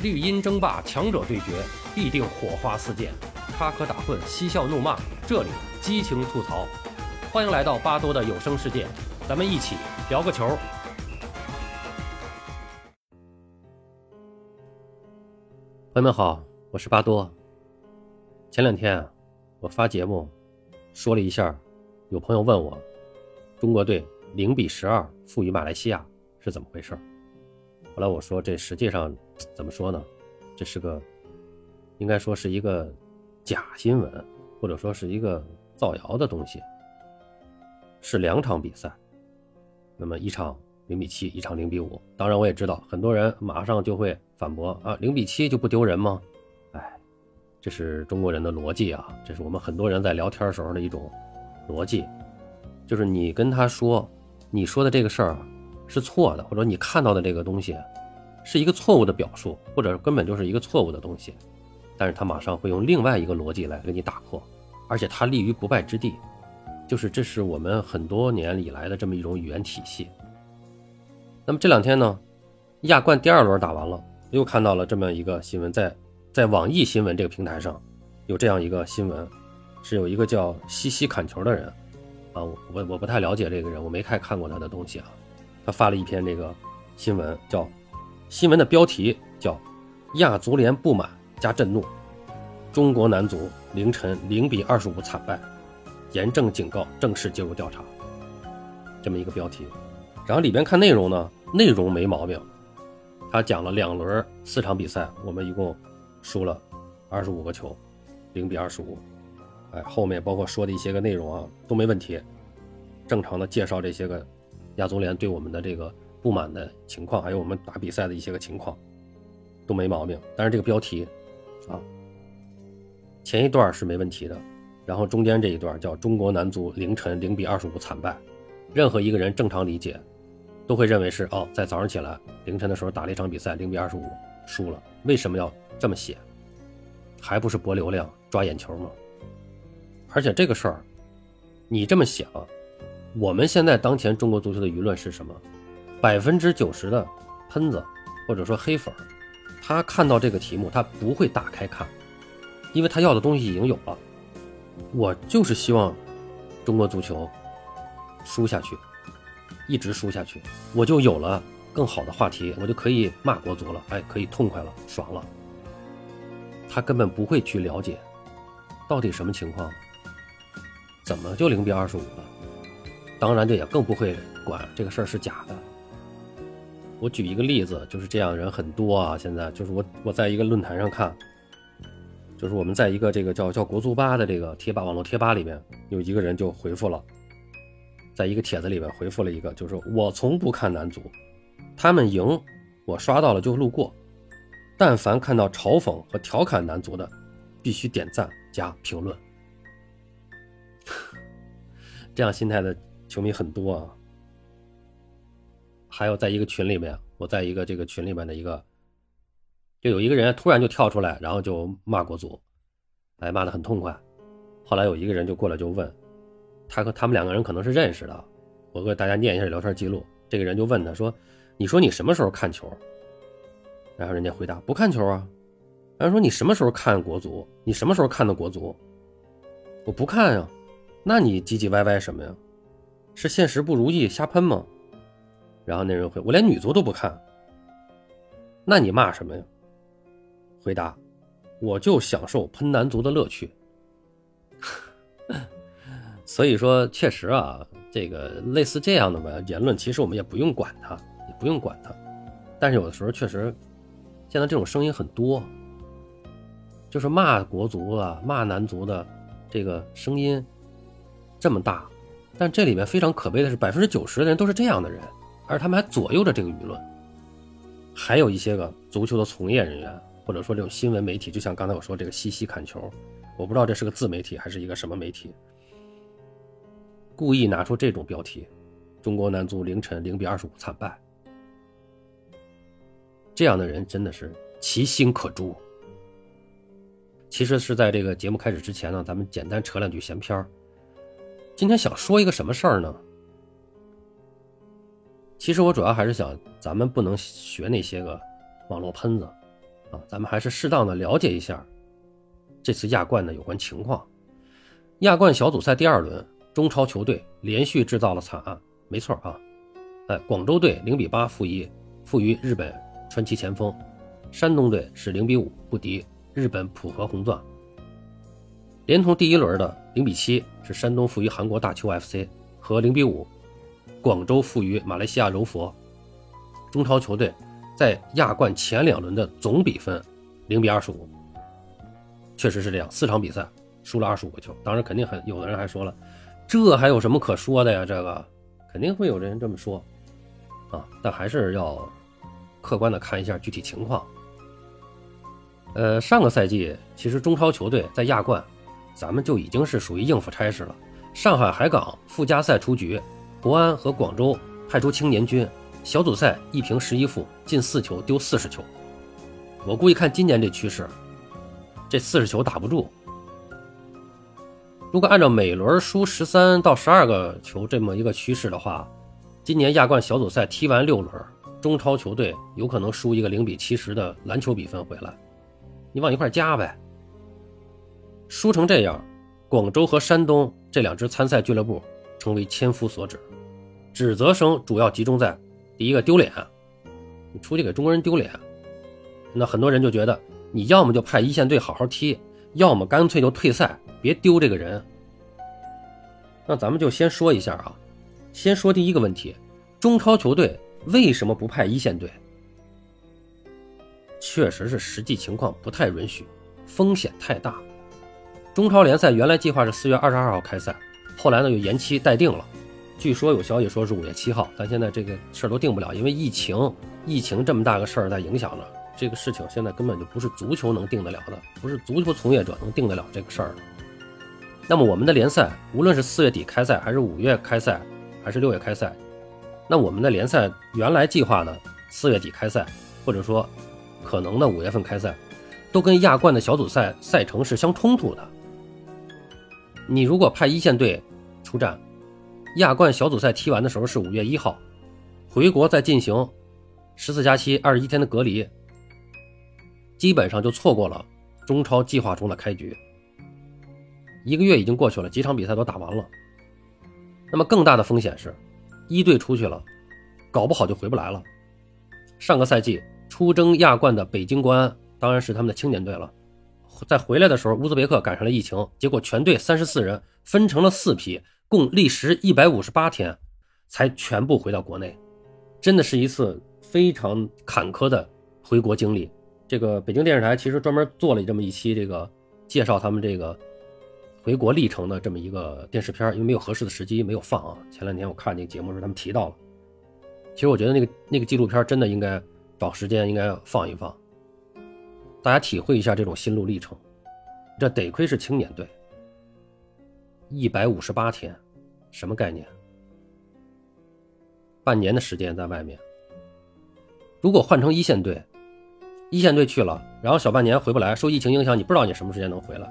绿茵争霸，强者对决，必定火花四溅，插科打诨，嬉笑怒骂，这里激情吐槽。欢迎来到巴多的有声世界，咱们一起聊个球。朋友们好，我是巴多。前两天，我发节目说了一下，有朋友问我，中国队零比十二负于马来西亚是怎么回事？后来我说，这实际上怎么说呢？这是个，应该说是一个假新闻，或者说是一个造谣的东西。是两场比赛，那么一场零比七，一场零比五。当然，我也知道很多人马上就会反驳啊，零比七就不丢人吗？哎，这是中国人的逻辑啊，这是我们很多人在聊天时候的一种逻辑，就是你跟他说，你说的这个事儿。是错的，或者你看到的这个东西是一个错误的表述，或者根本就是一个错误的东西，但是他马上会用另外一个逻辑来给你打破，而且他立于不败之地，就是这是我们很多年以来的这么一种语言体系。那么这两天呢，亚冠第二轮打完了，又看到了这么一个新闻，在在网易新闻这个平台上有这样一个新闻，是有一个叫西西砍球的人啊，我我我不太了解这个人，我没太看过他的东西啊。他发了一篇这个新闻，叫新闻的标题叫“亚足联不满加震怒，中国男足凌晨零比二十五惨败，严正警告正式介入调查”这么一个标题。然后里边看内容呢，内容没毛病。他讲了两轮四场比赛，我们一共输了二十五个球，零比二十五。哎，后面包括说的一些个内容啊都没问题，正常的介绍这些个。亚足联对我们的这个不满的情况，还有我们打比赛的一些个情况，都没毛病。但是这个标题，啊，前一段是没问题的，然后中间这一段叫“中国男足凌晨零比二十五惨败”，任何一个人正常理解，都会认为是哦，在早上起来凌晨的时候打了一场比赛，零比二十五输了。为什么要这么写？还不是博流量、抓眼球吗？而且这个事儿，你这么想。我们现在当前中国足球的舆论是什么？百分之九十的喷子或者说黑粉，他看到这个题目他不会打开看，因为他要的东西已经有了。我就是希望中国足球输下去，一直输下去，我就有了更好的话题，我就可以骂国足了，哎，可以痛快了，爽了。他根本不会去了解到底什么情况，怎么就零比二十五了？当然，这也更不会管这个事儿是假的。我举一个例子，就是这样人很多啊。现在就是我我在一个论坛上看，就是我们在一个这个叫叫国足吧的这个贴吧网络贴吧里面，有一个人就回复了，在一个帖子里面回复了一个，就是我从不看男足，他们赢我刷到了就路过，但凡看到嘲讽和调侃男足的，必须点赞加评论。这样心态的。球迷很多啊，还有在一个群里面，我在一个这个群里面的一个，就有一个人突然就跳出来，然后就骂国足，哎，骂的很痛快。后来有一个人就过来就问，他和他们两个人可能是认识的，我给大家念一下聊天记录。这个人就问他说：“你说你什么时候看球？”然后人家回答：“不看球啊。”然后说：“你什么时候看国足？你什么时候看的国足？”我不看呀。那你唧唧歪歪什么呀？是现实不如意瞎喷吗？然后那人回我连女足都不看，那你骂什么呀？回答，我就享受喷男足的乐趣。所以说，确实啊，这个类似这样的吧言论，其实我们也不用管它，也不用管它。但是有的时候确实，现在这种声音很多，就是骂国足啊、骂男足的这个声音这么大。但这里面非常可悲的是，百分之九十的人都是这样的人，而他们还左右着这个舆论。还有一些个足球的从业人员，或者说这种新闻媒体，就像刚才我说这个西西看球，我不知道这是个自媒体还是一个什么媒体，故意拿出这种标题：“中国男足凌晨零比二十五惨败。”这样的人真的是其心可诛。其实是在这个节目开始之前呢，咱们简单扯两句闲篇儿。今天想说一个什么事儿呢？其实我主要还是想，咱们不能学那些个网络喷子，啊，咱们还是适当的了解一下这次亚冠的有关情况。亚冠小组赛第二轮，中超球队连续制造了惨案，没错啊，哎，广州队零比八负一负于日本传奇前锋，山东队是零比五不敌日本浦和红钻，连同第一轮的零比七是山东负于韩国大邱 FC 和零比五广州负于马来西亚柔佛，中超球队在亚冠前两轮的总比分零比二十五，确实是这样，四场比赛。输了二十五个球，当然肯定很有的人还说了，这还有什么可说的呀？这个肯定会有人这么说啊，但还是要客观的看一下具体情况。呃，上个赛季其实中超球队在亚冠，咱们就已经是属于应付差事了。上海海港附加赛出局，国安和广州派出青年军，小组赛一平十一负，进四球丢四十球。我估计看今年这趋势，这四十球打不住。如果按照每轮输十三到十二个球这么一个趋势的话，今年亚冠小组赛踢完六轮，中超球队有可能输一个零比七十的篮球比分回来，你往一块加呗。输成这样，广州和山东这两支参赛俱乐部成为千夫所指，指责声主要集中在第一个丢脸，你出去给中国人丢脸，那很多人就觉得你要么就派一线队好好踢，要么干脆就退赛。别丢这个人，那咱们就先说一下啊，先说第一个问题，中超球队为什么不派一线队？确实是实际情况不太允许，风险太大。中超联赛原来计划是四月二十二号开赛，后来呢又延期待定了，据说有消息说是五月七号，但现在这个事儿都定不了，因为疫情，疫情这么大个事儿在影响着，这个事情现在根本就不是足球能定得了的，不是足球从业者能定得了这个事儿。那么我们的联赛，无论是四月底开赛，还是五月开赛，还是六月开赛，那我们的联赛原来计划的四月底开赛，或者说可能的五月份开赛，都跟亚冠的小组赛赛程是相冲突的。你如果派一线队出战，亚冠小组赛踢完的时候是五月一号，回国再进行十四加七二十一天的隔离，基本上就错过了中超计划中的开局。一个月已经过去了，几场比赛都打完了。那么更大的风险是，一队出去了，搞不好就回不来了。上个赛季出征亚冠的北京国安，当然是他们的青年队了。在回来的时候，乌兹别克赶上了疫情，结果全队三十四人分成了四批，共历时一百五十八天，才全部回到国内。真的是一次非常坎坷的回国经历。这个北京电视台其实专门做了这么一期，这个介绍他们这个。回国历程的这么一个电视片，因为没有合适的时机没有放啊。前两天我看那个节目时，他们提到了。其实我觉得那个那个纪录片真的应该找时间应该放一放，大家体会一下这种心路历程。这得亏是青年队，一百五十八天，什么概念？半年的时间在外面。如果换成一线队，一线队去了，然后小半年回不来，受疫情影响，你不知道你什么时间能回来。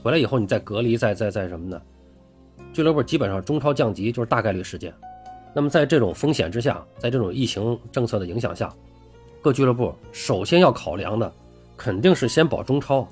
回来以后，你再隔离，再再再什么的，俱乐部基本上中超降级就是大概率事件。那么在这种风险之下，在这种疫情政策的影响下，各俱乐部首先要考量的肯定是先保中超。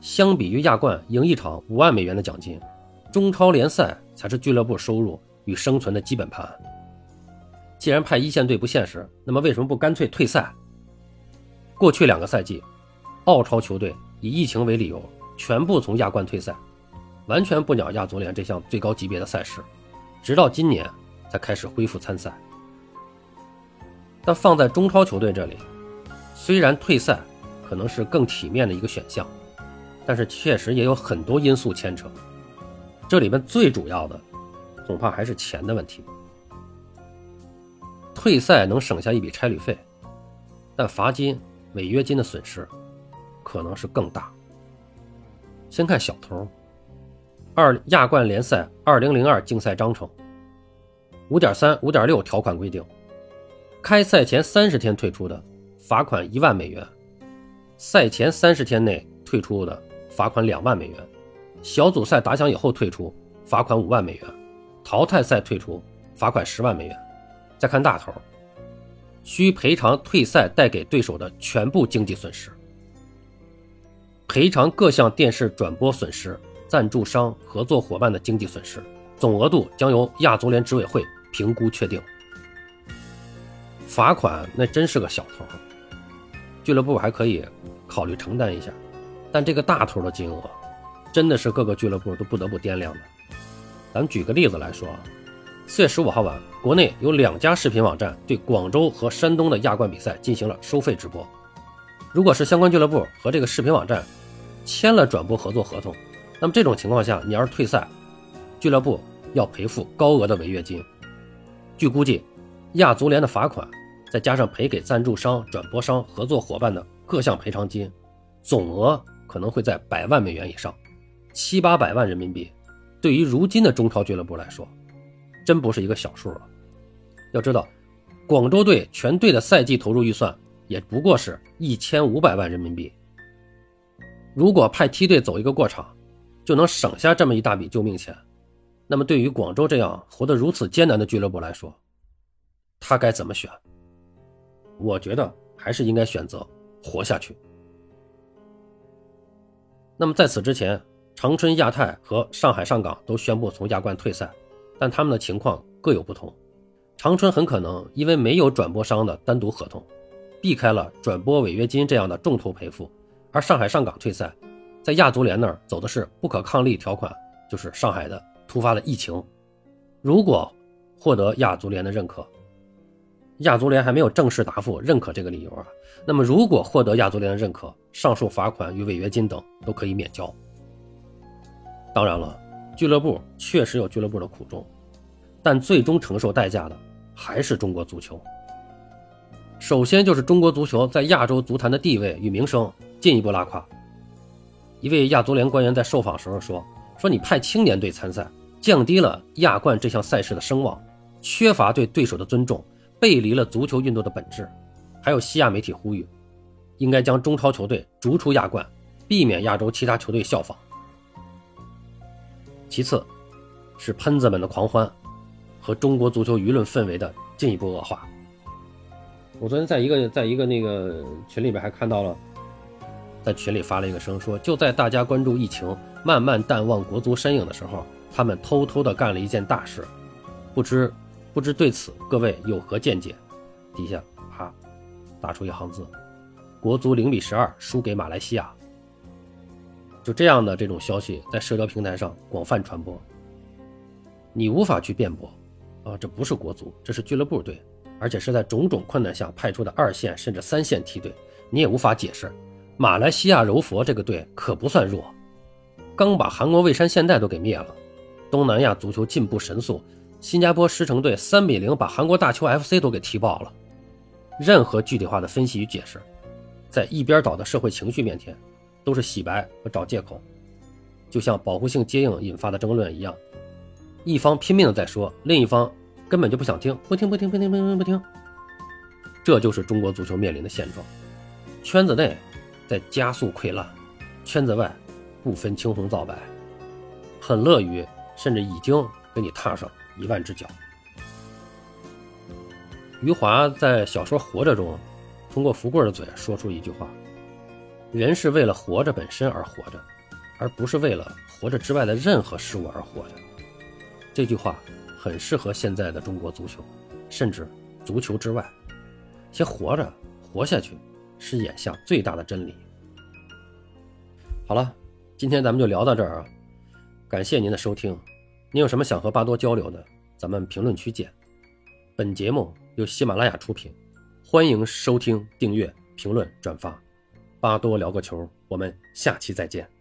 相比于亚冠赢一场五万美元的奖金，中超联赛才是俱乐部收入与生存的基本盘。既然派一线队不现实，那么为什么不干脆退赛？过去两个赛季，澳超球队以疫情为理由。全部从亚冠退赛，完全不鸟亚足联这项最高级别的赛事，直到今年才开始恢复参赛。但放在中超球队这里，虽然退赛可能是更体面的一个选项，但是确实也有很多因素牵扯。这里边最主要的，恐怕还是钱的问题。退赛能省下一笔差旅费，但罚金、违约金的损失可能是更大。先看小头，二亚冠联赛二零零二竞赛章程五点三五点六条款规定，开赛前三十天退出的，罚款一万美元；赛前三十天内退出的，罚款两万美元；小组赛打响以后退出，罚款五万美元；淘汰赛退出，罚款十万美元。再看大头，需赔偿退赛带给对手的全部经济损失，赔偿各项电视转播损失、赞助商、合作伙伴的经济损失，总额度将由亚足联执委会评估确定。罚款那真是个小头，俱乐部还可以考虑承担一下，但这个大头的金额，真的是各个俱乐部都不得不掂量的。咱们举个例子来说啊，四月十五号晚，国内有两家视频网站对广州和山东的亚冠比赛进行了收费直播。如果是相关俱乐部和这个视频网站签了转播合作合同，那么这种情况下，你要是退赛，俱乐部要赔付高额的违约金。据估计，亚足联的罚款。再加上赔给赞助商、转播商、合作伙伴的各项赔偿金，总额可能会在百万美元以上，七八百万人民币。对于如今的中超俱乐部来说，真不是一个小数了。要知道，广州队全队的赛季投入预算也不过是一千五百万人民币。如果派梯队走一个过场，就能省下这么一大笔救命钱，那么对于广州这样活得如此艰难的俱乐部来说，他该怎么选？我觉得还是应该选择活下去。那么在此之前，长春亚泰和上海上港都宣布从亚冠退赛，但他们的情况各有不同。长春很可能因为没有转播商的单独合同，避开了转播违约金这样的重头赔付，而上海上港退赛，在亚足联那儿走的是不可抗力条款，就是上海的突发的疫情。如果获得亚足联的认可。亚足联还没有正式答复认可这个理由啊。那么，如果获得亚足联的认可，上述罚款与违约金等都可以免交。当然了，俱乐部确实有俱乐部的苦衷，但最终承受代价的还是中国足球。首先就是中国足球在亚洲足坛的地位与名声进一步拉垮。一位亚足联官员在受访时候说：“说你派青年队参赛，降低了亚冠这项赛事的声望，缺乏对对手的尊重。”背离了足球运动的本质，还有西亚媒体呼吁，应该将中超球队逐出亚冠，避免亚洲其他球队效仿。其次，是喷子们的狂欢和中国足球舆论氛围的进一步恶化。我昨天在一个在一个那个群里边还看到了，在群里发了一个声，说就在大家关注疫情、慢慢淡忘国足身影的时候，他们偷偷的干了一件大事，不知。不知对此各位有何见解？底下啪打出一行字：国足零比十二输给马来西亚。就这样的这种消息在社交平台上广泛传播，你无法去辩驳啊，这不是国足，这是俱乐部队，而且是在种种困难下派出的二线甚至三线梯队，你也无法解释。马来西亚柔佛这个队可不算弱，刚把韩国蔚山现代都给灭了，东南亚足球进步神速。新加坡狮城队三比零把韩国大邱 FC 都给踢爆了。任何具体化的分析与解释，在一边倒的社会情绪面前，都是洗白和找借口。就像保护性接应引发的争论一样，一方拼命的在说，另一方根本就不想听，不听不听不听不听不听。这就是中国足球面临的现状：圈子内在加速溃烂，圈子外不分青红皂白，很乐于甚至已经给你踏上。一万只脚。余华在小说《活着》中，通过福贵的嘴说出一句话：“人是为了活着本身而活着，而不是为了活着之外的任何事物而活着。”这句话很适合现在的中国足球，甚至足球之外。先活着，活下去，是眼下最大的真理。好了，今天咱们就聊到这儿啊！感谢您的收听。你有什么想和巴多交流的，咱们评论区见。本节目由喜马拉雅出品，欢迎收听、订阅、评论、转发。巴多聊个球，我们下期再见。